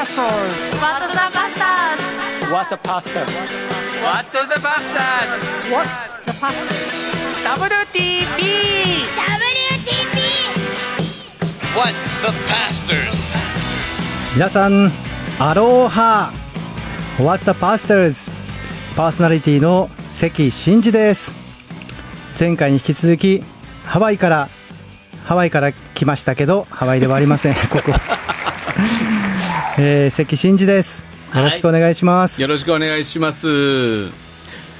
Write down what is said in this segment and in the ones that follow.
pastors? What the bastards? What the pastor? What the bastards? What's the pastors? WTP! WTP! What the pastors? 皆さん、アローハ What the pastors? パーソナリティの関真嗣です。前回に引き続き、ハワイから、ハワイから来ましたけど、ハワイではありません、ここ。えー、関真嗣です。よろしくお願いします。よろしくお願いします。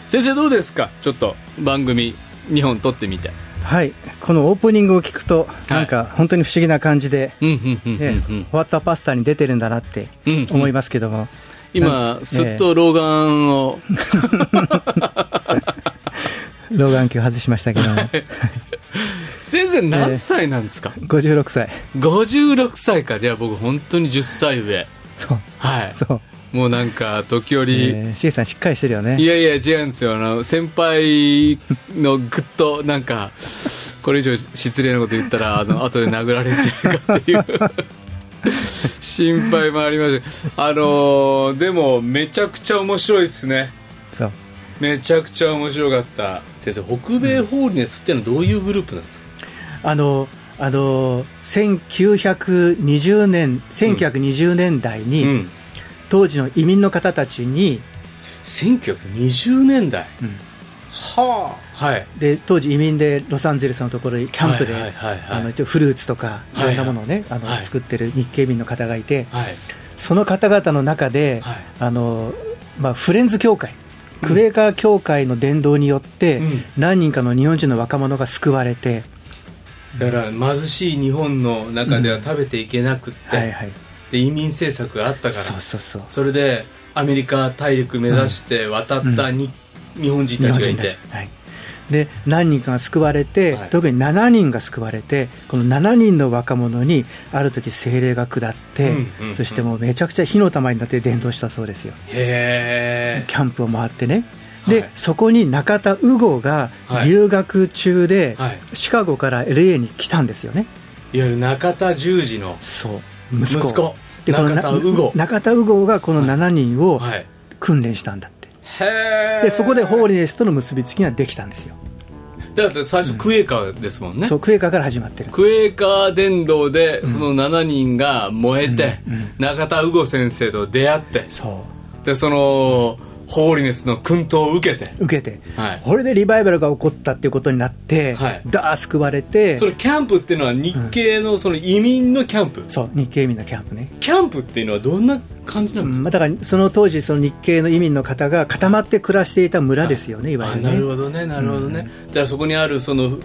先生どうですか？ちょっと番組2本撮ってみて。はい、このオープニングを聞くと、なんか本当に不思議な感じで、うんうんうんうんえうん。終わったパスタに出てるんだなってうん思いますけども、今すっと老眼を、老眼鏡外しましたけども、先生何歳なんですか、56歳、56歳か。じゃあ僕本当に10歳上。そう、はい。そう、もうなんか時折、えー、シゲさん、しっかりしてるよね、いやいや違うんですよ。あの先輩のぐっとなんかこれ以上失礼なこと言ったらあの後で殴られちゃうかっていう。心配もありましたあのーでもめちゃくちゃ面白いですね。そう。めちゃくちゃ面白かった。先生北米ホールネスってのはどういうグループなんですか、あのあの1920年1920年代に、うん。当時の移民の方たちに、1920年代、うん。はあ。はい。で当時移民でロサンゼルスのところにキャンプで、フルーツとかいろんなものをね、あのはい作ってる日系民の方がいて、はい。その方々の中で、はい。あのまあ、フレンズ協会、クエーカー協会の伝道によって、うん。何人かの日本人の若者が救われて、だから貧しい日本の中では食べていけなくって、はいはい、で移民政策があったからそれでアメリカ大陸目指して渡ったに、日本人日たちがいて。はい、で何人かが救われて、はい。特に7人が救われて、この7人の若者にある時精霊が下って、うんうんうん。そしてもうめちゃくちゃ火の玉になって伝道したそうですよ。キャンプを回ってね。で、はい。そこに中田宇吾がはい。留学中で、はい。シカゴから LA に来たんですよね。いわゆる中田十字のそう。息子。息子。でこの中田宇吾中田宇吾がこの7人をはい。訓練したんだって、へえでそこでホーリネスとの結びつきができたんですよ、だって最初クエーカーですもんね、そうクエーカーから始まってる。クエーカー伝道でその7人が燃えて、中田宇吾先生と出会って。そでそのホーリネスの薫陶を受けて。う受けて、はい。これでリバイバルが起こったっていうことになって、はい。ダー救われてそのキャンプっていうのは日系のその移民のキャンプ、そう日系移民のキャンプね、キャンプっていうのはどんな感じなんですか、うんまあ、だからその当時その日系の移民の方が固まって暮らしていた村ですよね、いわあゆるね。なるほどねなるほどね、だからそこにあるそのふ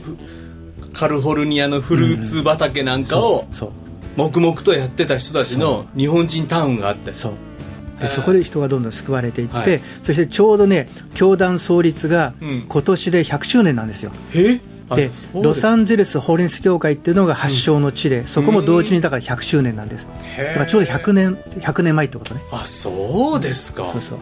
カリフォルニアのフルーツ畑なんかをそう。黙々とやってた人たちの日本人タウンがあって。そうでそこで人がどんどん救われていって、はい。そしてちょうどね教団創立がうん。今年で100周年なんですよ、え？あでそうロサンゼルスホーリネス協会っていうのが発祥の地で、そこも同時にだから100周年なんです。だからちょうど100年100年前ってことね。あそうですか。そうそう。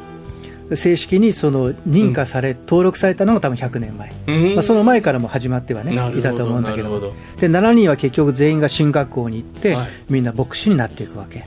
で正式にその認可され、登録されたのが多分100年前、うん。まあ、その前からも始まってはねいたと思うんだけどで7人は結局全員が進学校に行って、はい。みんな牧師になっていくわけ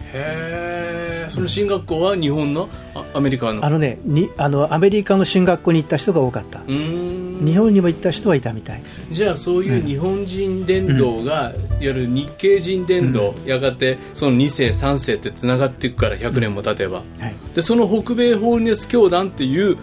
その進学校は日本の？あアメリカの？あのねにあのアメリカの進学校に行った人が多かった、日本にも行った人はいたみたい。じゃあそういう日本人伝道が、いわゆる日系人伝道、やがてその2世3世ってつながっていくから100年も経てば、はい。でその北米ホーリネス教団っていう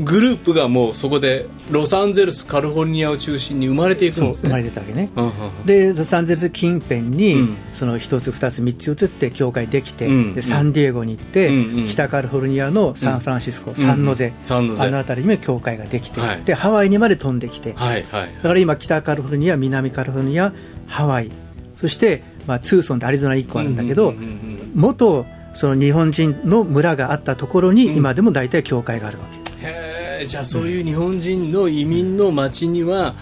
グループがもうそこでロサンゼルスカリフォルニアを中心に生まれていくんですそう生まれねてたわけね、うんうんうん。でロサンゼルス近辺に、うん。その1つ2つ3つ移って教会できて、うん。でサンディエゴに行って、うん。うん北カリフォルニアのサンフランシスコ、サンノゼ、あの辺りにも教会ができて、はい。でハワイにまで飛んできて、はいはい。だから今北カリフォルニア南カリフォルニアハワイ。そして、まあ、ツーソンってアリゾナ1個あるんだけど、うんうんうんうん元その日本人の村があったところに、今でも大体教会があるわけ。へえじゃあそういう日本人の移民の町には、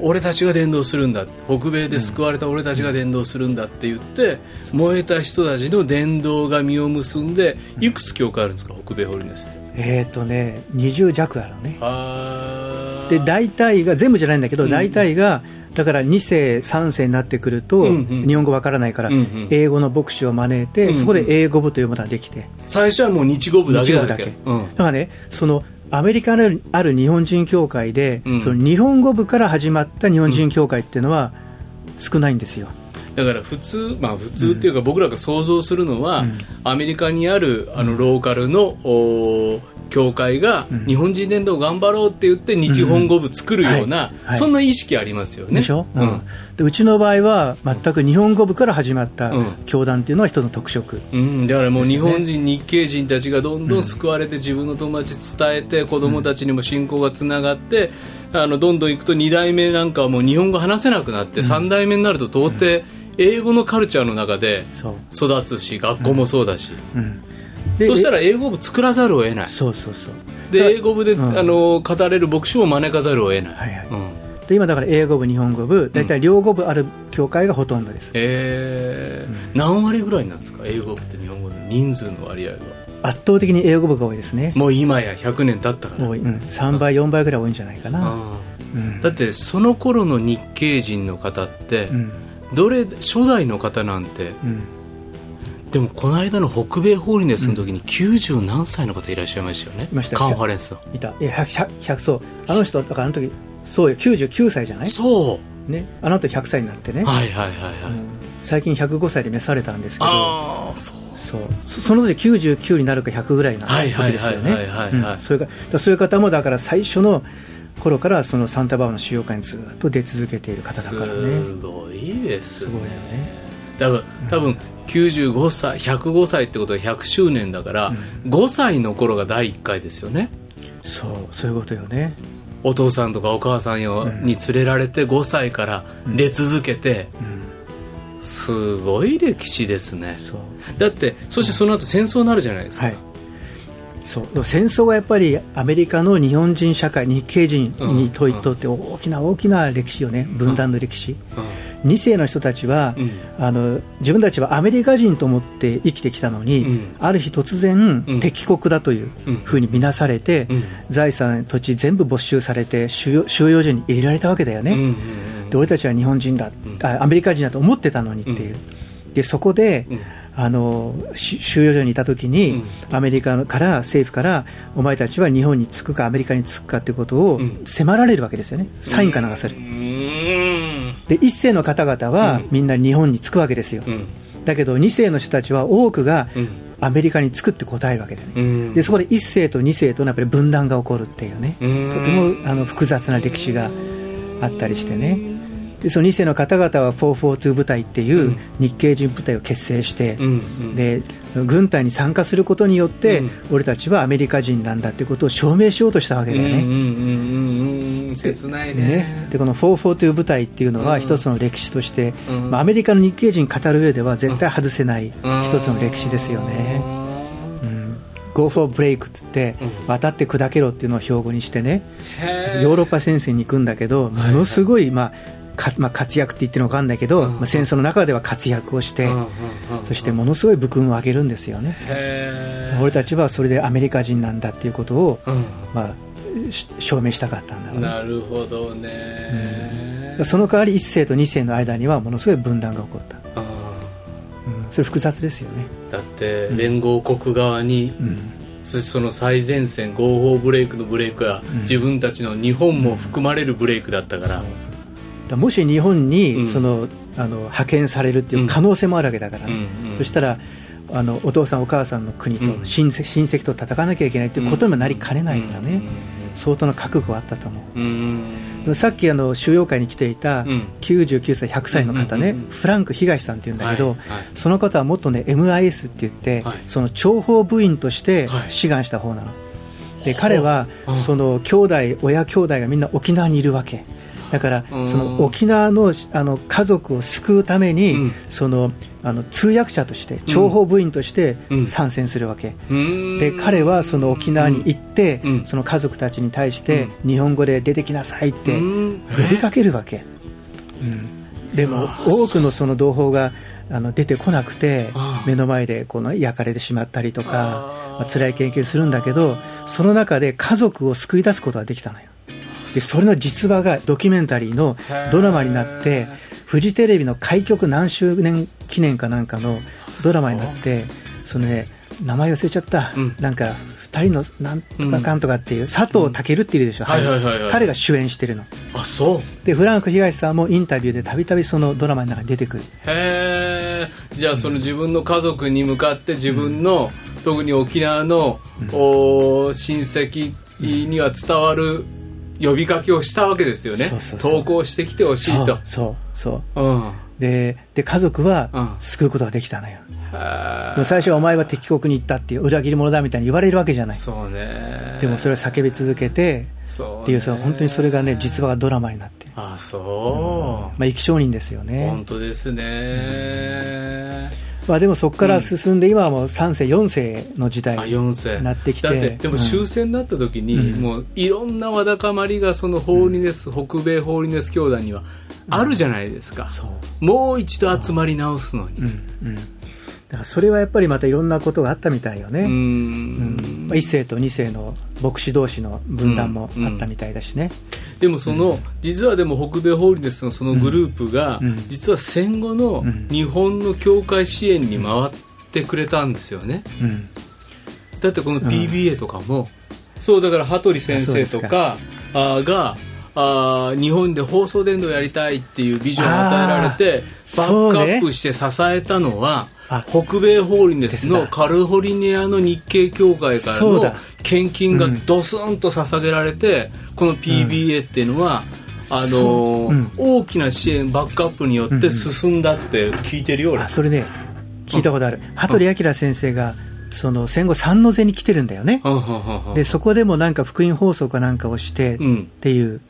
俺たちが伝道するんだ。北米で救われた俺たちが伝道するんだって言って、燃えた人たちの伝道が実を結んでいくつ教会あるんですか？北米ホリネスって。えっ、ー、とね20弱あるのね。あで大体が全部じゃないんだけど、うん。大体がだから2世、3世になってくると、日本語わからないから、英語の牧師を招いて、そこで英語部というものができて、最初はもう日語部だけだけだからね、そのアメリカにある日本人協会で、うん。その日本語部から始まった日本人協会っていうのは少ないんですよ。だから普通、まあ、普通っていうか僕らが想像するのは、アメリカにあるあのローカルのお教会が日本人伝道頑張ろうって言って日本語部作るような、そんな意識ありますよね。でしょ、ううん。んでうちの場合は全く日本語部から始まったうん。教団っていうのは一つの特色、うん、だからもう日本人、日系人たちがどんどん救われて、自分の友達伝えて子供たちにも信仰がつながって、あのどんどん行くと2代目なんかはもう日本語話せなくなって、3代目になると到底英語のカルチャーの中で育つし学校もそうだし、うん。でそしたら英語部作らざるを得ない。そうそうそう。で英語部で、うん。あの語れる牧師も招かざるを得ない、はいはい。うんで今だから英語部日本語部大体両語部ある教会がほとんどです、えー。何割ぐらいなんですか？英語部と日本語の人数の割合は。圧倒的に英語部が多いですね。もう今や100年経ったから。多い、うん、3倍4倍ぐらい多いんじゃないかな、あうん。ーだってその頃の日系人の方って、うん。どれ初代の方なんてうんでもこの間の北米ホーリネスの時に90何歳の方いらっしゃいましたよね、いました。よカンファレンス。のいた。いや 100, 100, そう。あの人だからあの時そうよ。99歳じゃない？そね。あの後100歳になってね、うはいはいはいはい、うん。最近105歳で召されたんですけど。ああそう。そう。そその時99になるか100ぐらいなはいはい時ですよね。はいはいはいはいうん。そそういう方もだから最初の頃からそのサンタバーバの使用会にずっと出続けている方だからね。すごいですね。すごいよね。多分多分95歳105歳ってことは100周年だから、5歳の頃が第1回ですよね。そうそういうことよね。お父さんとかお母さんよに連れられて5歳から出続けて、うん。すごい歴史ですね。そう。だってそしてその後戦争になるじゃないですか、はい。そう。戦争はやっぱりアメリカの日本人社会日系人にととって大きな大きな歴史よね。分断の歴史、2世の人たちは、うん。あの自分たちはアメリカ人と思って生きてきたのに、うん。ある日突然、うん。敵国だといううん。ふうに見なされて、うん。財産、土地全部没収されて収容収容所に入れられたわけだよね、うんうんで俺たちは日本人だ、アメリカ人だと思ってたのにっていう、でそこで、うん。あのし収容所にいたときに、アメリカから政府からお前たちは日本に着くかアメリカに着くかということをうん。迫られるわけですよね、サインかなんかする。うんで一世の方々はうん。みんな日本に着くわけですよ、うん。だけど二世の人たちは多くがうん。アメリカに着くって答えるわけだよね、うん。でそこで一世と二世とのやっぱり分断が起こるっていうね、うん。とてもあの複雑な歴史があったりしてね、でその二世の方々は442部隊っていう日系人部隊を結成して、で軍隊に参加することによって、うん。俺たちはアメリカ人なんだってことを証明しようとしたわけだよね。切ないね。ね、でこの442部隊っていうのは一つの歴史として、うん。まあ、アメリカの日系人語る上では絶対外せないうん一つの歴史ですよね。うん、Go for break って言って、うん。渡って砕けろっていうのを標語にしてね、ヨーロッパ戦線に行くんだけど、ものすごい、まあかまあ、活躍って言ってるのか分かんないけど、うん。まあ、戦争の中では活躍をして、そしてものすごい武勲を上げるんですよね。俺たちはそれでアメリカ人なんだっていうことを、うん。まあ、し証明したかったんだろうね。なるほどね。その代わり一世と二世の間にはものすごい分断が起こった、あうん、それ複雑ですよね、ーだって連合国側にうん、そしてその最前線合法ブレイクのブレイクは自分たちの日本も含まれるブレイクだったから。だもし日本うん。にその、あの派遣されるっていう可能性もあるわけだから、うんうん。そしたらあのお父さんお母さんの国とうん。親戚親戚と戦わなきゃいけないっていうことにもなりかねないからね、相当な覚悟はあったと思う。さっきあの収容会に来ていたうん。99歳、100歳の方ね、フランク東さんっていうんだけど、その方はもっとね MIS って言って、はい。その諜報部員としてはい。志願した方なの。で彼はうんその兄弟親兄弟がみんな沖縄にいるわけだからうん。その沖縄のあの家族を救うために、うん。そのあの通訳者として諜報部員としてうん。参戦するわけ、うん。で彼はその沖縄に行って、うん。その家族たちに対して日本語で出てきなさいってうん。呼びかけるわけ、うん、でも多くのその同胞があの出てこなくて目の前でこの焼かれてしまったりとかまあ。辛い経験するんだけどその中で家族を救い出すことができたのよでそれの実話がドキュメンタリーのドラマになってフジテレビの開局何周年記念かなんかのドラマになってそのね名前忘れちゃった、うん。なんか2人のなんとかかんとかっていう、佐藤健っているでしょ、はいはいはいはい。彼が主演してるの。あそう。でフランク東さんもインタビューでたびたびそのドラマの中に出てくる。へえじゃあその自分の家族に向かって自分の、特に沖縄の、お親戚には伝わる呼びかけをしたわけですよね。そうそうそう。投稿してきてほしいと。そうそう。そううん。でで家族はうん。救うことができたのよ、へでも最初はお前は敵国に行ったっていう裏切り者だみたいに言われるわけじゃない。そうね。でもそれを叫び続けてそうね。っていうその本当にそれがね実話がドラマになって、あそう、まあ、生き証人ですよね。本、当ですね、まあ、でもそこから進んで今はもう3世4世の時代あ4世。になってきて。だってでも終戦になった時に、うん。もういろんなわだかまりがそのホーリネス、北米ホーリネス教団にはあるじゃないですか、もう一度集まり直すのにだからそれはやっぱりまたいろんなことがあったみたいよね、ううん。んまあ、1世と2世の牧師同士の分断もあったみたいだしね、でもその、実はでも北米ホーリネスのそのグループが、うん。実は戦後のん。日本の教会支援に回ってくれたんですよね、うん。だってこの PBA とかも、そうだから羽鳥先生とかあーがあー日本で放送伝道やりたいっていうビジョンを与えられてバックアップして支えたのは、あ北米ホーリネスのですだカリフォルニアの日系教会からの献金がドスンと捧げられて、この PBA っていうのは、あのーう。ん。大きな支援バックアップによって進んだって聞いてるよ、俺。あそれね聞いたことある。羽鳥明先生がその戦後三の瀬に来てるんだよね。でそこでもなんか福音放送かなんかをしてっうん。ていう。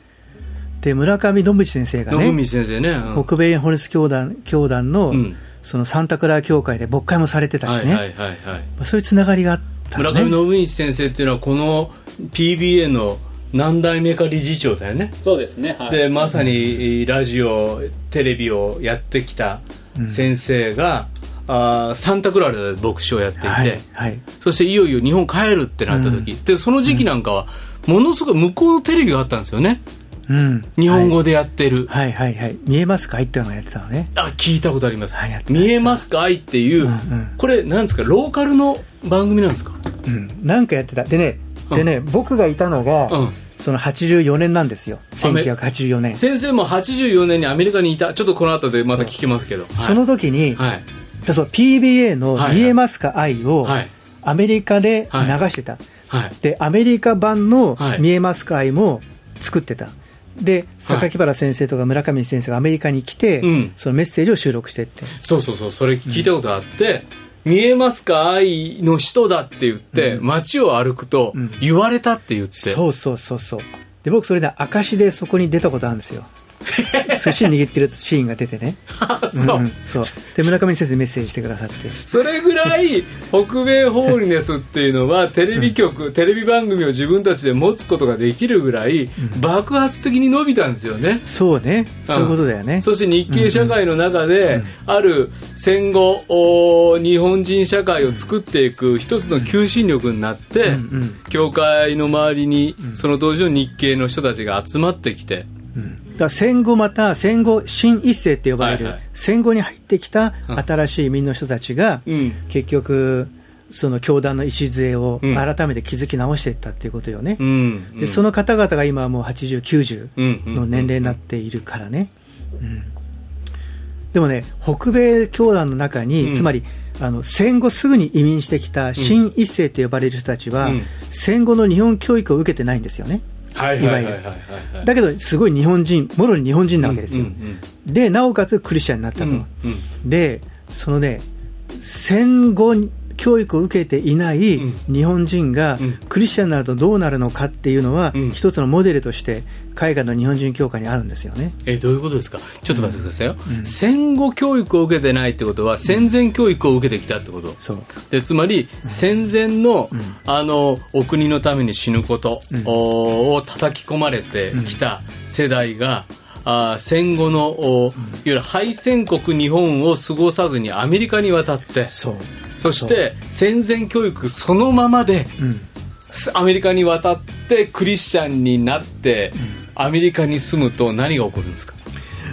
で村上信道先生がねね、うん。北米ホルス教団教団のうんそのサンタクラー教会で牧会もされてたしね、はいはいはいそういうつながりがあったの村ね上信道先生っていうのはこの PBA の何代目か理事長だよね、そうですね。はい。でまさにラジオテレビをやってきた先生が、あーサンタクラーで牧師をやっていて、はいはい。そしていよいよ日本帰るってなった時、でその時期なんかはものすごい向こうのテレビがあったんですよねうん。日本語でやってる、はい。はいはい見えますか？っていうのをやってたのね。あ聞いたことあります、はい見えますか？愛っていう、うんうん。これなんですか？ローカルの番組なんですか？うん。なんかやってた。でねうん。でね僕がいたのがうん。その84年なんですよ。アメ1984年。先生も84年にアメリカにいた。ちょっとこの後でまた聞きますけど。その時にはい。だそう PBA の「はいはい。見えますか？愛」をはい。アメリカで流してた、はい。でアメリカ版のはい「見えますか？愛」も作ってたで榊原先生とか村上先生がアメリカに来て、うん。そのメッセージを収録してって。そうそうそうそれ聞いたことあって、見えますか愛の人だって言って、街を歩くとん。言われたって言って、そうそうそうそう。で僕それで証でそこに出たことあるんですよ 寿司握ってるシーンが出てね。そう、んん。そう。で村上先生メッセージしてくださって。それぐらい北米ホーリネスっていうのはテレビ局、テレビ番組を自分たちで持つことができるぐらい爆発的に伸びたんですよね、そうね。そういうことだよね、そして日系社会の中で、ある戦後お日本人社会を作っていく一つの求心力になって、ん教会の周りにその当時の日系の人たちが集まってきて、だから戦後また戦後新一世って呼ばれる、はいはい。戦後に入ってきたうん。新しい移民の人たちが、うん。結局その教団の礎をうん。改めて築き直していったっていうことよね、うん。でその方々が今はもう80、90うん。の年齢になっているからね、うん。でもね北米教団の中に、うん。つまりあの戦後すぐに移民してきた新一世と呼ばれる人たちは、うん。戦後の日本教育を受けてないんですよね。はいはいはいはいはい。はいだけどすごい日本人もろに日本人なわけですよ、うんでなおかつクリスチャンになったと、でそのね戦後教育を受けていないうん。日本人がうん。クリスチャンになるとどうなるのかっていうのは、うん。一つのモデルとして海外の日本人教会にあるんですよね。えどういうことですか？ちょっと待ってくださいよ、戦後教育を受けてないってことは戦前教育を受けてきたってこと、そう。でつまり戦前の,、あのお国のために死ぬことおを叩き込まれてきた世代が、あー戦後のおいわゆる敗戦国日本を過ごさずにアメリカに渡ってそうそして戦前教育そのままでうん。アメリカに渡ってクリスチャンになって、アメリカに住むと何が起こるんですか？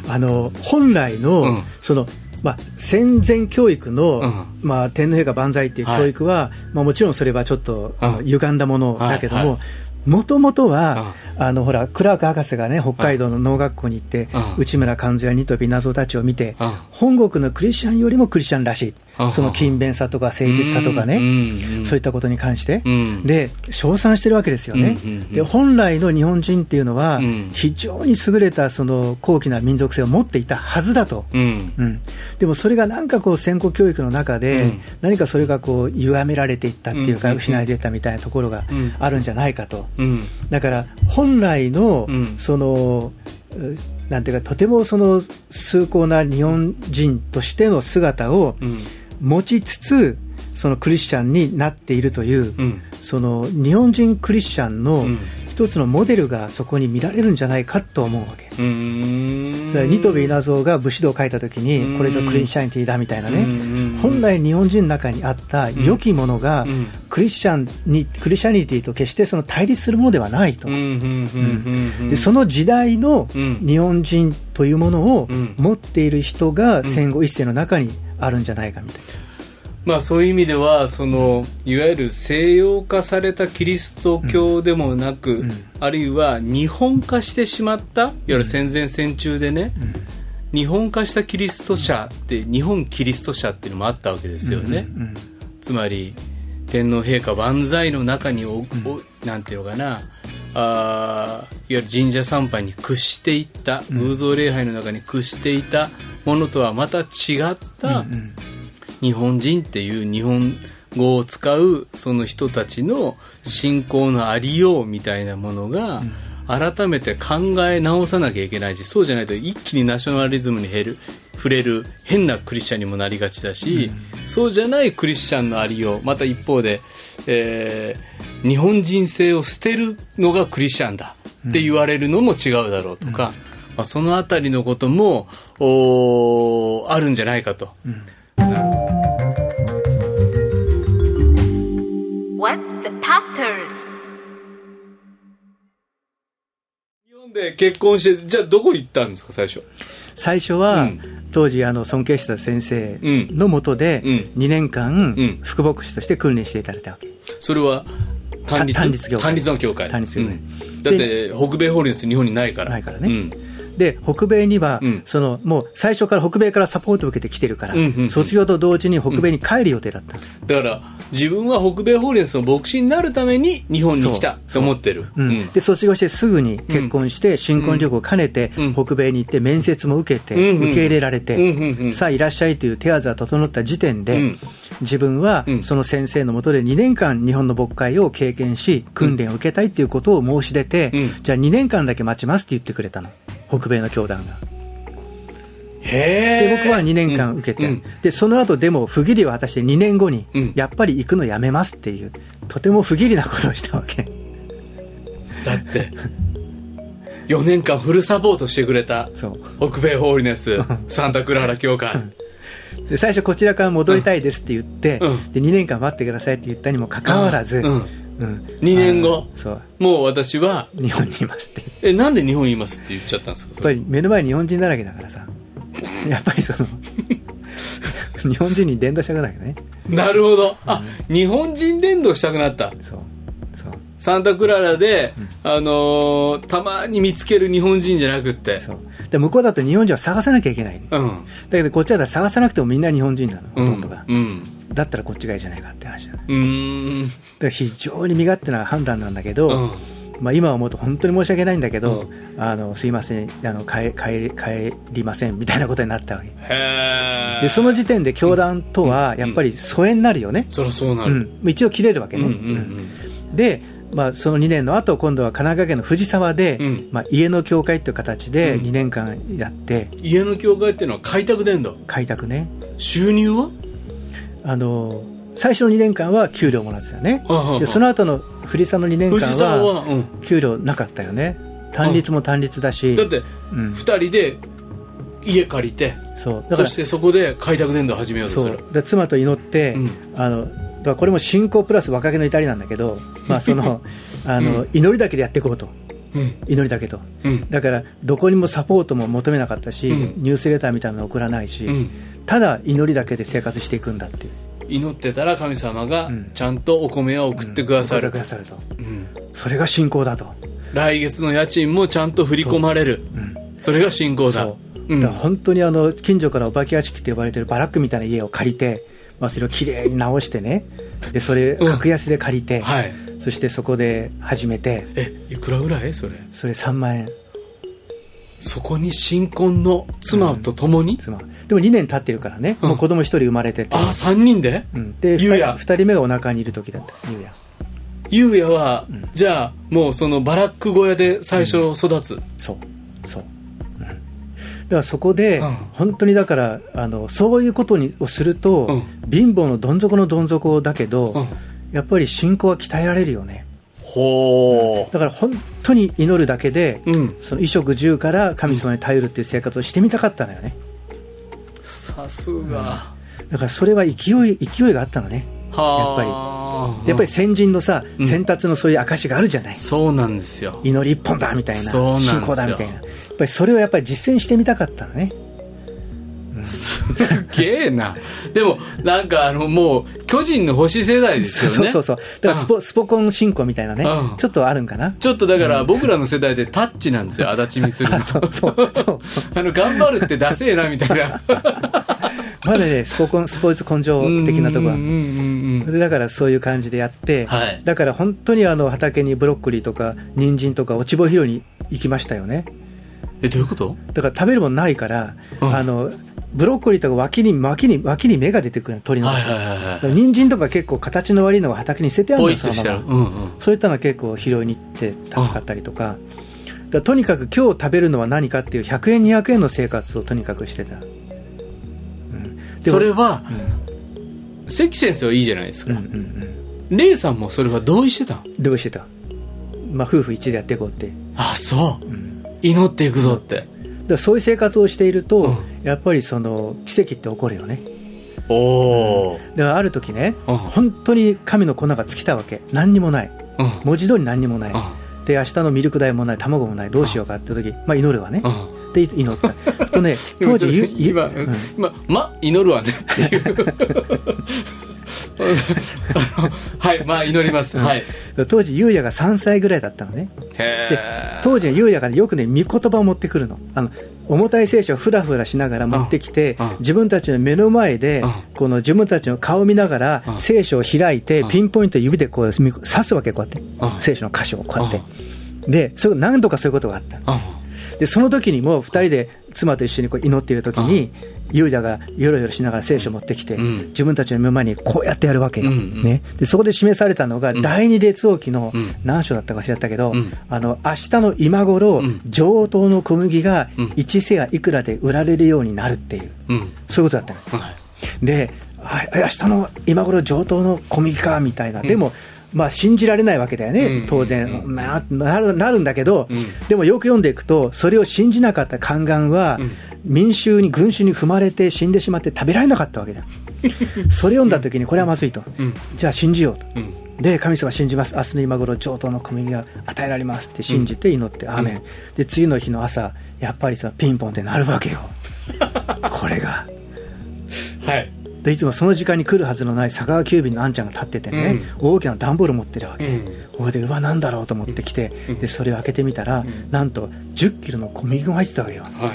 あの本来の、うん。そのまあ、戦前教育の、うん。まあ、天皇陛下万歳っていう教育は、まあ、もちろんそれはちょっと、うん。歪んだものだけどはい。はも、もともとは、あのほらクラーク博士がね北海道の農学校に行って、うん。内村勘三やニトビ謎たちを見て、うん。本国のクリスチャンよりもクリスチャンらしい、うんその勤勉さとか誠実さとかね、そういったことに関して、うん。で称賛してるわけですよね、で本来の日本人っていうのは、うん。非常に優れたその高貴な民族性を持っていたはずだと。うん。うん、でもそれがなんかこう先行教育の中で、うん。何かそれがこう歪められていったっていうか、うん。失われていったみたいなところがうん。あるんじゃないかと、うん。だから本来の、うん。そのうなんていうかとてもその崇高な日本人としての姿をうん持ちつつそのクリスチャンになっているという、うん。その日本人クリスチャンのうん。一つのモデルがそこに見られるんじゃないかと思うわけ。うーん。それはニトビ稲造が武士道を書いたときうん。に、これぞクリスチャニティだみたいなね。うん、本来日本人の中にあった良きものがうん、クリスチャンに、クリスチャニティと決してその対立するものではないと。うん。うんうんうんうん。でその時代のうん。日本人というものをうん。持っている人が戦後一世の中にあるんじゃないかみたいな。まあそういう意味ではそのいわゆる西洋化されたキリスト教でもなく、ん。あるいは日本化してしまったいわゆる戦前戦中でね、日本化したキリスト者って日本キリスト者っていうのもあったわけですよね、うんつまり天皇陛下万歳の中にお、おなんていうのかなあーいわゆる神社参拝に屈していった、偶像礼拝の中に屈していたものとはまた違った、日本人っていう日本語を使うその人たちの信仰のありようみたいなものが改めて考え直さなきゃいけないしそうじゃないと一気にナショナリズムに減る触れる変なクリスチャンにもなりがちだし、そうじゃないクリスチャンのありようまた一方で、えー日本人性を捨てるのがクリスチャンだって言われるのも違うだろうとか、まあ、そのあたりのこともおーあるんじゃないかと。What the pastors? 日本で結婚してじゃあどこ行ったんですか最初？最初は、うん。当時あの尊敬した先生のもとでうん。2年間うん。副牧師として訓練していただいたわけ。それは単立単立単立の教会単立教会うん。だって北米ホールディンス日本にないから。ないからね。うんで北米には、うん。そのもう最初から北米からサポートを受けてきてるから、卒業と同時に北米に帰る予定だった、だから自分は北米ホールンスの牧師になるために日本に来たと思ってる。で卒業してすぐに結婚して、新婚旅行を兼ねて、うん。北米に行って面接も受けて、受け入れられて、さあいらっしゃいという手はずが整った時点で、うん。自分はうん。その先生のもとで2年間日本の牧会を経験し訓練を受けたいということを申し出て、うん。じゃあ2年間だけ待ちますって言ってくれたの。北米の教団が。で僕は2年間受けて、うん。でその後でも不義理を果たして2年後に、うん。やっぱり行くのやめますっていうとても不義理なことをしたわけ。だって4年間フルサポートしてくれた北米ホールディンスサンタクララ教会。で最初こちらから戻りたいですって言って、うん。で2年間待ってくださいって言ったにもかかわらず、うん。うんうん2年後もう私は？日本にいますって。えなんで日本にいますって言っちゃったんですか？やっぱり目の前に日本人だらけだからさ。やっぱりその 日本人に伝道したくないよね。なるほど。あ、日本人伝道したくなった。そう。そう。サンタクララで、あのーたまに見つける日本人じゃなくって。そう。で向こうだと日本人は探さなきゃいけない。のうん。だけどこっちは探さなくてもみんな日本人なのほうんとんどが、うんだったらこっちがいいじゃないかって話だね。うーん。だから非常に身勝手な判断なんだけど、うん。まあ、今思うと本当に申し訳ないんだけど、あのすいませんあの帰帰り帰りませんみたいなことになったわけ。へえでその時点で教団とはやっぱり疎遠になるよね、そりゃそうなる、うん。一応切れるわけね、うんうんうん。うん。で、まあ、その2年の後今度は神奈川県の藤沢で、うん。まあ、家の教会という形でうん。2年間やって。家の教会っていうのは開拓伝道開拓ね。収入は？あの最初の2年間は給料もらってたよね。でその後の藤沢の2年間は給料なかったよね。単立も単立だし。だってうん。2人で家借りて。そう。そしてそこで開拓伝道を始めようとする。そう。で妻と祈って、うん。あのこれも信仰プラス若気の至りなんだけど、まあ、そのあの、祈りだけでやっていこうと、祈りだけど、うん。だからどこにもサポートも求めなかったし、うん。ニュースレターみたいなの送らないし、うんただ祈りだけで生活していくんだっていう。祈ってたら神様がん。ちゃんとお米を送ってくださる。送ってくださると。うん。それが信仰だと。来月の家賃もちゃんと振り込まれる。それが信仰だ。そう。うん。だ本当にあの近所からお化け屋敷って呼ばれてるバラックみたいな家を借りて、まあ、それをきれいに直してね。でそれうん。格安で借りて、はい。そしてそこで始めて。えいくらぐらい？それ。それ3万円。そこに新婚の妻と共に、妻でも2年経ってるからね、うん。もう子供1人生まれてて、ああ3人で、うん、でゆうや。2, 人目がお腹にいる時だった。ゆうや。ゆうやは、じゃあもうそのバラック小屋で最初育つ、そう。そう、うん、だからそこで、うん。本当にだからあのそういうことにをすると、うん。貧乏のどん底のどん底だけど、うん。やっぱり信仰は鍛えられるよね。ほだから本当に祈るだけで、ううん。その衣食住から神様に頼るっていう生活をしてみたかったのよねさすが、だからそれは勢い勢いがあったのね。はあ。やっぱり先人のさ、うん。先達のそういう証があるじゃない、そうなんですよ。祈り一本だみたいな。そうなんですよ。信仰だみたいな。やっぱりそれをやっぱり実践してみたかったのねすげえな。でもなんかあのもう巨人の星世代ですよね。そうそうそう。だからスポ,、スポコン信仰みたいなね、うん。ちょっとあるんかな。ちょっとだから僕らの世代でタッチなんですよ。足立みつる そうそう。そう。あの頑張るってダセえなみたいな。まだねスポコンスポーツ根性的なところはだからそういう感じでやって、はい。だから本当にあの畑にブロッコリーとか人参とか落ち穂拾いに行きましたよねえどういうこと？だから食べるものないから、うん。あのブロッコリーとか脇に脇に脇に芽が出てくるの鳥の、はいはいはい人参とか結構形の悪いのが畑に捨ててあるのポよそうんうん、そういったのは結構拾いに行って助かったりとか,、だからとにかく今日食べるのは何かっていう100円200円の生活をとにかくしてた、うん。それはうん。関先生はいいじゃないですか、うんうんうん。レイさんもそれは同意してたんどうしてた、まあ、夫婦一でやっていこうって、あそう。うん祈っていくぞって。だからそういう生活をしていると、うん。やっぱりその奇跡って起こるよね。おおだからある時ね、うん。本当に神の粉が尽きたわけ。何にもない。うん。文字通り何にもない、うん。で明日のミルク代もない卵もないどうしようかって時、まあ、祈るわね、うん。で祈った。とね当時今、うん。まま祈るわねっていう はいまあ祈ります、はい。当時優也が3歳ぐらいだったのね。へでえ当時は優也がねよくね御言葉を持ってくるの。あの重たい聖書をふらふらしながら持ってきて自分たちの目の前でうん。この自分たちの顔を見ながらうん。聖書を開いてうん。ピンポイントで指でこう刺すわけこうやって。うん。聖書の箇所をこうやって。でそれ何度かそういうことがあった。うんでその時にも2人で妻と一緒にこう祈っている時に優也がよろよろしながら聖書を持ってきて、うん。自分たちの目の前にこうやってやるわけよ、ね、でそこで示されたのが、ん。第二列王記のうん。何章だったか忘れたけど、うん。あの明日の今頃、ん。上等の小麦がうん。1世やいくらで売られるようになるっていう、うん。そういうことだったの。はい。で、あ明日の今頃上等の小麦かみたいな、でも、まあ、信じられないわけだよね、うん。当然、ななるなるんだけど、うん。でもよく読んでいくと、それを信じなかった宦官は、うん。民衆に、群衆に踏まれて死んでしまって食べられなかったわけだ。それ読んだ時に、これはまずいと、うん。じゃあ信じようと。うん。で神様信じます、明日の今頃上等の小麦が与えられますって信じて祈って、アーメン、で次の日の朝、やっぱりさピンポンって鳴るわけよ、これが。はいでいつもその時間に来るはずのない佐川急便のあんちゃんが立っててね、大きな段ボール持ってるわけ、うん。これでうわなんだろうと思ってきて、でそれを開けてみたら、なんと1 0キロの小麦粉が入ってたわけよ。は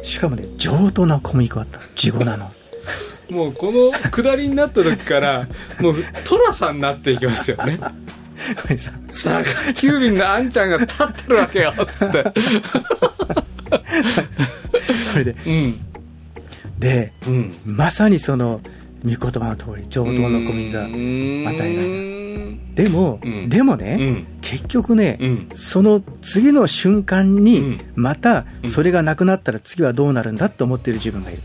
い。しかもね上等な小麦粉だった。地粉なの。もうこの下りになった時から もう寅さんになっていきますよね。佐賀急便のあんちゃんが立ってるわけよつって。これでうんでうん。まさにその御言葉の通り上等の小麦が与えられるでも、うん。でもね、うん。結局ね、うん。その次の瞬間に、うん。またそれがなくなったら次はどうなるんだと思っている自分がいる。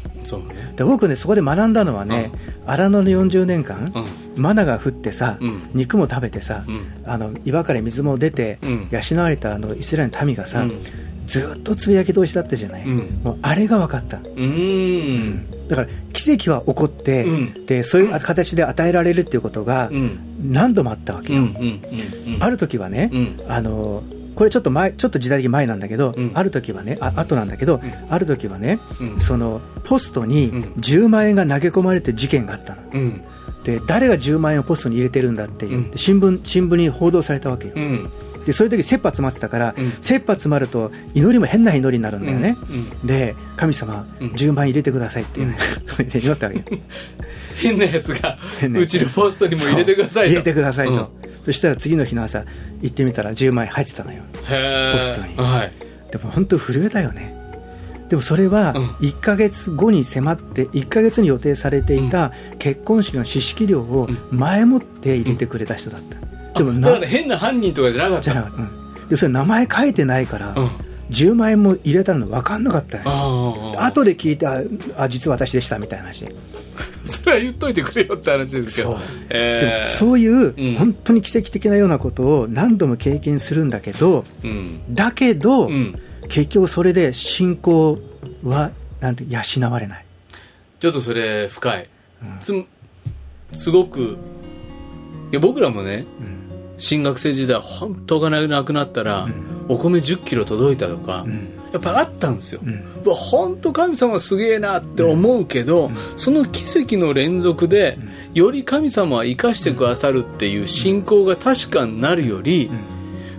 で僕ねそこで学んだのはね、荒野の40年間、うマナが降ってさ、うん。肉も食べてさ、うん。あの岩から水も出て、うん。養われたあのイスラエルの民がさ、うんずっとつぶやき通しだったじゃない、うん。もうあれが分かった。うーん。だから奇跡は起こって、うん。でそういう形で与えられるっていうことがうん。何度もあったわけよ、ある時はね、うん。あのこれちょっと前ちょっと時代的に前なんだけど、うん。ある時はねあ後なんだけど、ある時はね、うん。そのポストにうん。10万円が投げ込まれてる事件があったの。うん。で誰が10万円をポストに入れてるんだっていう、新聞新聞に報道されたわけよ、うんでそういう時切羽詰まってたから、うん。切羽詰まると祈りも変な祈りになるんだよね、うん。で神様、うん。10万円入れてくださいって、それで祈ったわけ。よ変なやつが。うちのポストにも入れてくださいと。入れてくださいと、うん。そしたら次の日の朝行ってみたら10万円入ってたのよ。ポストに。はい。でも本当震えたよね。でもそれはうん。1ヶ月後に迫って1ヶ月に予定されていた結婚式の知識料を前もって入れてくれた人だった、でもなあだから変な犯人とかじゃなかった？じゃなかった、うん、でそれ名前書いてないから、うん。10万円も入れたの分かんなかったよ。ああ後で聞いてああ実は私でしたみたいな話。で それは言っといてくれよって話ですけど。そう。えー。そういううん。本当に奇跡的なようなことを何度も経験するんだけどうん。だけど、うん。結局それで信仰はなんて養われない。ちょっとそれ深い、つすごくいや僕らもね、新学生時代本当がなくなったら、お米1 0キロ届いたとか、やっぱあったんですよ、うわ本当神様すげえなって思うけど、その奇跡の連続で、より神様は生かしてくださるっていう信仰が確かになるより、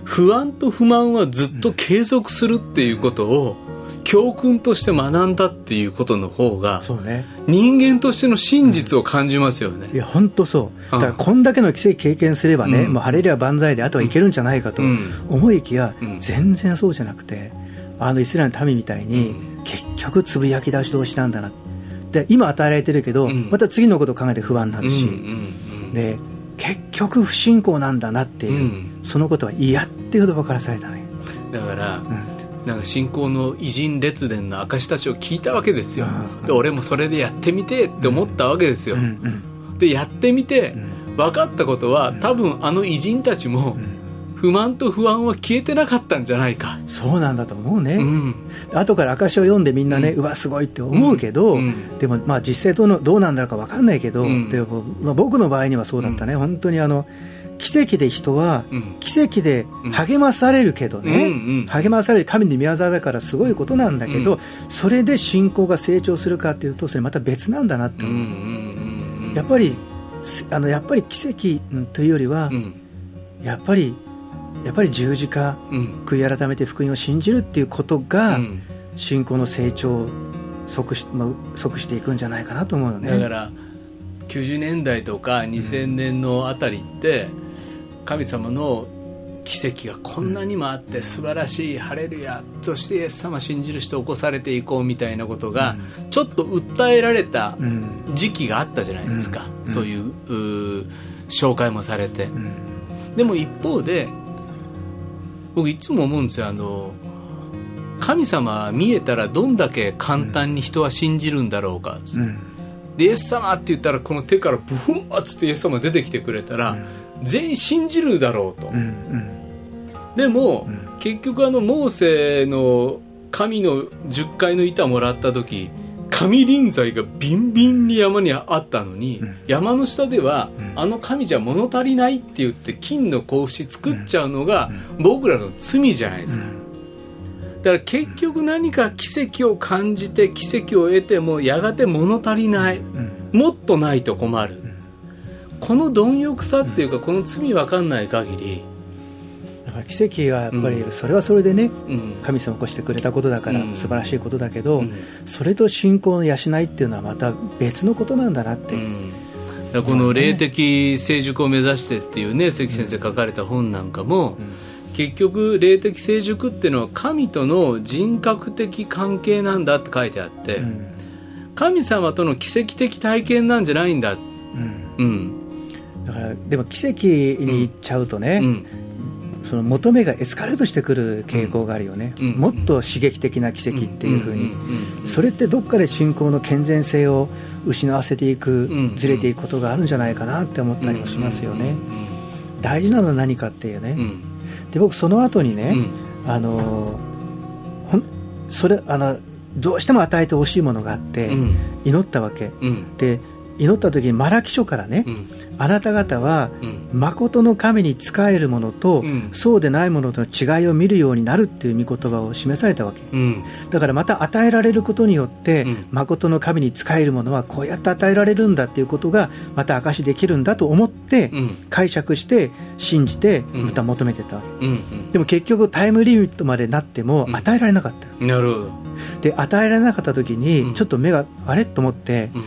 不安と不満はずっと継続するっていうことを教訓として学んだっていうことの方がそうね。人間としての真実を感じますよね。いや本当そう。だからこんだけの奇跡経験すればね、うん。もう晴れりゃ万歳であとはいけるんじゃないかとうん。思いきや、うん。全然そうじゃなくてあのイスラエルの民みたいに、うん。結局つぶやき出し同士なんだな。で今与えられてるけど、うん。また次のことを考えて不安になるし、うんうんで結局不信仰なんだなっていう、うん。そのことは嫌っていうほど分からされたね、うんだから、うんなんか信仰の偉人列伝の証たちを聞いたわけですよ、うん。で俺もそれでやってみてって思ったわけですよ、うんうんでやってみてん。分かったことは多分あの偉人たちも不満と不安は消えてなかったんじゃないか、そうなんだと思うね、うん。後から証を読んでみんなね、うわすごいって思うけど、うん。うん。でもまあ実際どうのどうなんだろうか分かんないけど、うん。でもまあ、僕の場合にはそうだったね、本当にあの奇跡で人は、うん。奇跡で励まされるけどね、うんうん。励まされる神の御業だからすごいことなんだけど、うん。それで信仰が成長するかっていうとそれまた別なんだなって思う、うんうんうんうん。やっぱりすあのやっぱり奇跡うんというよりは、うん。やっぱりやっぱり十字架うん。悔い改めて福音を信じるっていうことが、うん。信仰の成長を即し,、まあ、即していくんじゃないかなと思うよね。だから90年代とか2000年のあたりって神様の奇跡がこんなにもあって素晴らしいハレルヤそしてイエス様信じる人を起こされていこうみたいなことがちょっと訴えられたうん。時期があったじゃないですか、うん。そういう紹介もされて、うん。でも一方で僕いつも思うんですよ。あの神様見えたらどんだけ簡単に人は信じるんだろうか、うん。でイエス様って言ったらこの手からブフンッつってイエス様出てきてくれたら、全員信じるだろうと、うんうん。でも、ん。結局あのモーセの神の10階の板もらった時神臨在がビンビンに山にあったのに、ん。山の下では、ん。あの神じゃ物足りないって言って金の格子作っちゃうのが、僕らの罪じゃないですか、だから結局何か奇跡を感じて奇跡を得てもやがて物足りない、うん。もっとないと困る、この貪欲さっていうかこの罪わかんない限り、だから奇跡はやっぱりうん。それはそれでね、うん。神様を起こしてくれたことだからうん。素晴らしいことだけど、うん。それと信仰の養いっていうのはまた別のことなんだなって、この霊的成熟を目指してっていうね関先生書かれた本なんかも、結局霊的成熟っていうのは神との人格的関係なんだって書いてあって、うん。神様との奇跡的体験なんじゃないんだ。うん。うんだからでも奇跡に行っちゃうとね、うん。その求めがエスカレートしてくる傾向があるよね、うん。もっと刺激的な奇跡っていうふうに、それってどっかで信仰の健全性を失わせていく、うん。ずれていくことがあるんじゃないかなって思ったりもしますよね、うん。大事なのは何かっていうね、うん。で僕その後にね、うん。あのほんそれあのどうしても与えてほしいものがあって、うん。祈ったわけ。うん。で祈った時にマラキ書からね、うん。あなた方はうん。誠の神に仕えるものと、うん。そうでないものとの違いを見るようになるっていう御言葉を示されたわけ。うん。だからまた与えられることによって、うん。誠の神に仕えるものはこうやって与えられるんだっていうことがまた証しできるんだと思って、うん。解釈して信じてうん。また求めてたわけ、うんでも結局タイムリミットまでなってもうん。与えられなかった、うんなるほど。で与えられなかった時に、うん。ちょっと目があれ？と思って、うん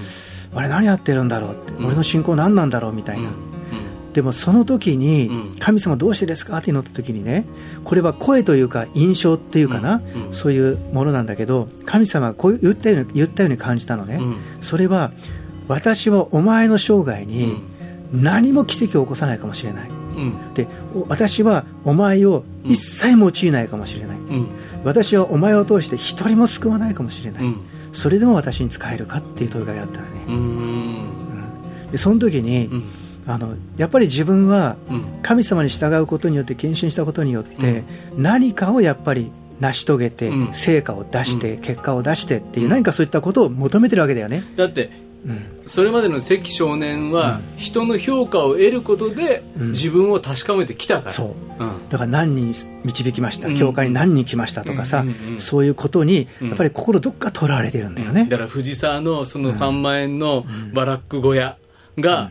あれ何やってるんだろうって、うん。俺の信仰何なんだろうみたいな、うん。でもその時に、うん。神様どうしてですか？って祈った時にねこれは声というか印象っていうかな、そういうものなんだけど神様はこう言ったように言ったように感じたのね、うん。それは私はお前の生涯に何も奇跡を起こさないかもしれない。うん。でお私はお前を一切用いないかもしれない、うん。私はお前を通して一人も救わないかもしれない、うんそれでも私に使えるかっていう問いかけだったのね、うん。うん。でその時に、うん。あのやっぱり自分はうん。神様に従うことによって献身したことによって、何かをやっぱり成し遂げて、うん。成果を出して、う結果を出してっていう、うん何かそういったことを求めてるわけだよね、だってうんそれまでの関少年は人の評価を得ることでうん。自分を確かめてきたから。そう。うん。だから何人導きました、うん。教会に何人来ましたとかさ、そういうことにうん。やっぱり心どっかとらわれてるんだよね、だから藤沢のその3万円のバラック小屋が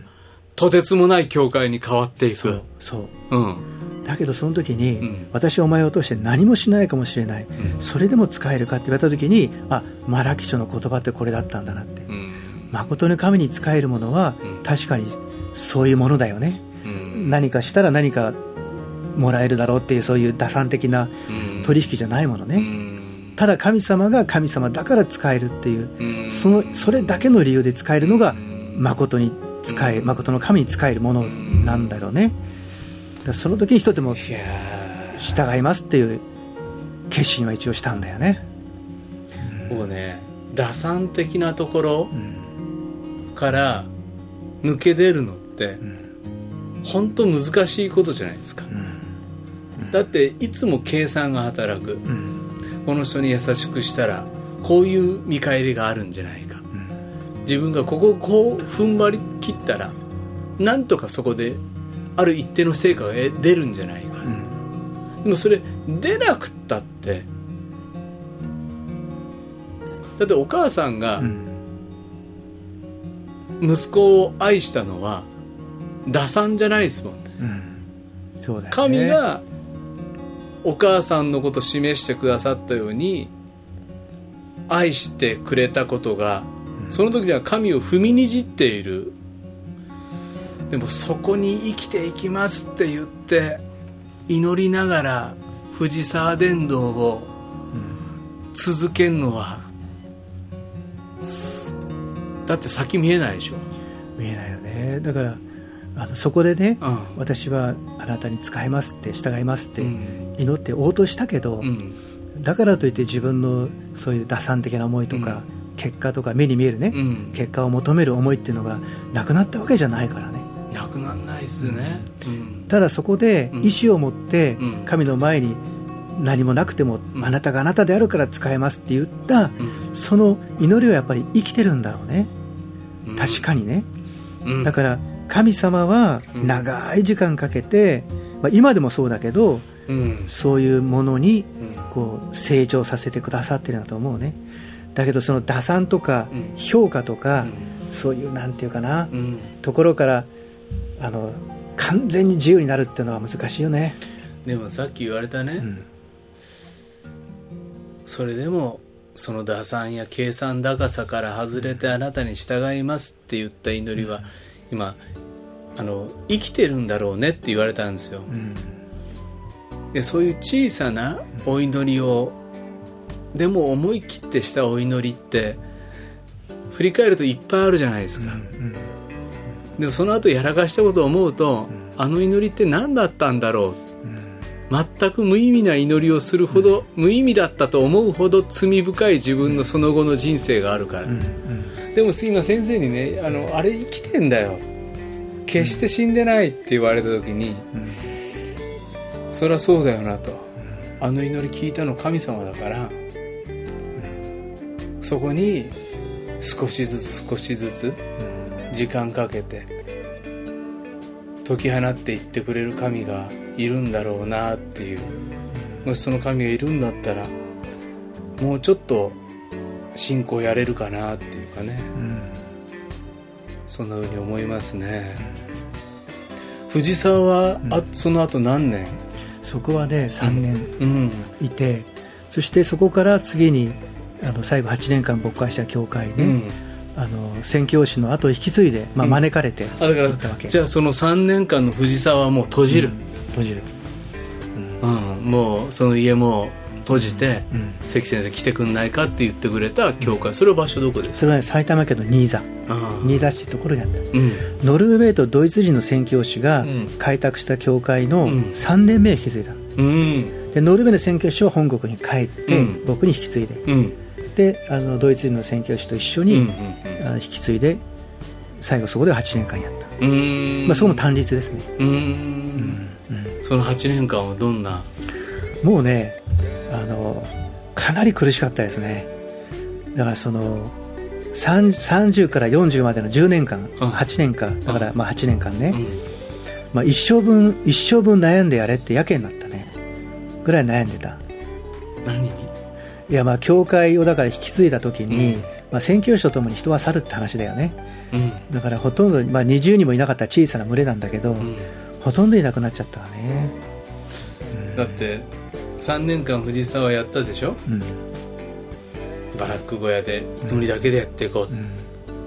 とてつもない教会に変わっていく。そうう。ん。だけどその時に、うん。私はお前を通して何もしないかもしれない、うん。それでも使えるかって言われた時にあマラキ書の言葉ってこれだったんだなって、うん誠の神に仕えるものは、うん。確かにそういうものだよね、うん。何かしたら何かもらえるだろうっていうそういう打算的なうん。取引じゃないものね、うん。ただ神様が神様だから使えるっていう、うん。そのそれだけの理由で使えるのがうん。誠に使え、うん。誠の神に使えるものなんだろうね、だその時に一つでも従いますっていう決心は一応したんだよね、もうね打算的なところうんから抜け出るのってん。本当難しいことじゃないですか。うん。だっていつも計算が働く。うん。この人に優しくしたらこういう見返りがあるんじゃないか。うん。自分がここをこう踏ん張り切ったらなんとかそこである一定の成果が得出るんじゃないか。うんでもそれ出なくったってだってお母さんがうん息子を愛したのは打算じゃないですもんね。うん。ね。神がお母さんのことを示してくださったように愛してくれたことがその時には神を踏みにじっている。でもそこに生きていきますって言って祈りながら藤沢伝道を続けるのはすだって先見えないでしょ、見えないよね。だからあのそこでね、うん。私はあなたに使いますって従いますってうん。祈って応答したけど、うん。だからといって自分のそういう打算的な思いとか、結果とか目に見えるね、うん、結果を求める思いっていうのがなくなったわけじゃないからね。なくなんないっすね、うん。ただそこでうん。意思を持ってうん。神の前に何もなくても、うん。あなたがあなたであるから使えますって言ったうん。その祈りはやっぱり生きてるんだろうね。うん確かにね、うん。だから神様はうん。長い時間かけて、まあ、今でもそうだけどうん。そういうものにうん。こう成長させてくださってるんだと思うね。だけどその打算とかうん。評価とか、そういうなんていうかな、うん。ところからあの完全に自由になるっていうのは難しいよね、でもさっき言われたね、うん。それでもその打算や計算高さから外れてあなたに従いますって言った祈りは今あの生きてるんだろうねって言われたんですよ。うん。でそういう小さなお祈りをでも思い切ってしたお祈りって振り返るといっぱいあるじゃないですか、うんでもその後やらかしたことを思うと、あの祈りって何だったんだろううん全く無意味な祈りをするほど、無意味だったと思うほど罪深い自分のその後の人生があるから、でも今先生にねあのあれ生きてんだよ。決して死んでないって言われた時に、そりゃそうだよなと、あの祈り聞いたの神様だから、そこに少しずつ少しずつ時間かけて解き放っていってくれる神がいるんだろうなっていう。もしその神がいるんだったらもうちょっと信仰やれるかなっていうかね。うんそんな風に思いますね。藤沢は、あその後何年？そこはね3年うん。いて、そしてそこから次にあの最後8年間勃会した教会ね、うん。あの宣教師の後を引き継いで、まあ、うん。招かれてあだから行ったわけ。じゃあその3年間の藤沢はもう閉じる、閉じる、うん。もうその家も閉じて、うん、関先生来てくんないかって言ってくれた教会。それは場所どこです？それはね埼玉県の新座。新座市ってところにあった。うん。ノルウェーとドイツ人の宣教師がうん。開拓した教会のうん。3年目を引き継いだ、うん。でノルウェーの宣教師は本国に帰って、うん。僕に引き継いで。うん。であのドイツ人の宣教師と一緒に、うんあの引き継いで最後そこで8年間やった、うんうん。まあ、そこも単立ですね、うん。うんその8年間はどんな？もうねあのかなり苦しかったですね。だからその3 30から40までの10年間、うん。8年間だからうん。まあ8年間ね、うん。まあ、一生分一生分悩んでやれってやけになったね。ぐらい悩んでた。何？にいやまあ教会をだから引き継いだ時に、うん。まあ、宣教師とともに人は去るって話だよね。うん。だからほとんど、まあ、20人もいなかった小さな群れなんだけど、うんほとんどいなくなっちゃったわね、だって3年間藤沢やったでしょ？うん。バラック小屋で祈りだけでやっていこう、うん。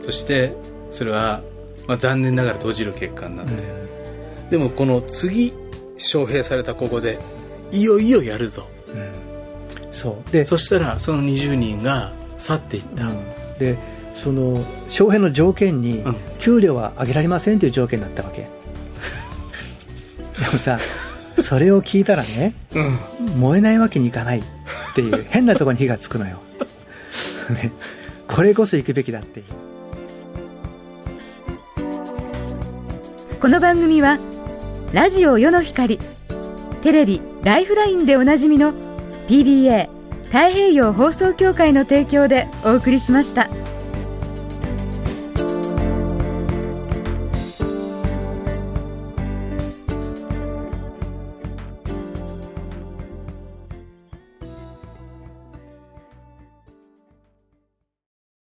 そしてそれは、まあ、残念ながら閉じる結果になって、うん。でもこの次招聘されたここでいよいよやるぞ。うん。そう。でそしたらその20人が去っていった、うん。でその招聘の条件に、うん。給料は上げられませんという条件だったわけ。でもさそれを聞いたらねうん燃えないわけにいかないっていう変なところに火がつくのよ、ね、これこそ行くべきだっていう。この番組はラジオ世の光テレビ「ライフライン」でおなじみの PBA 太平洋放送協会の提供でお送りしました。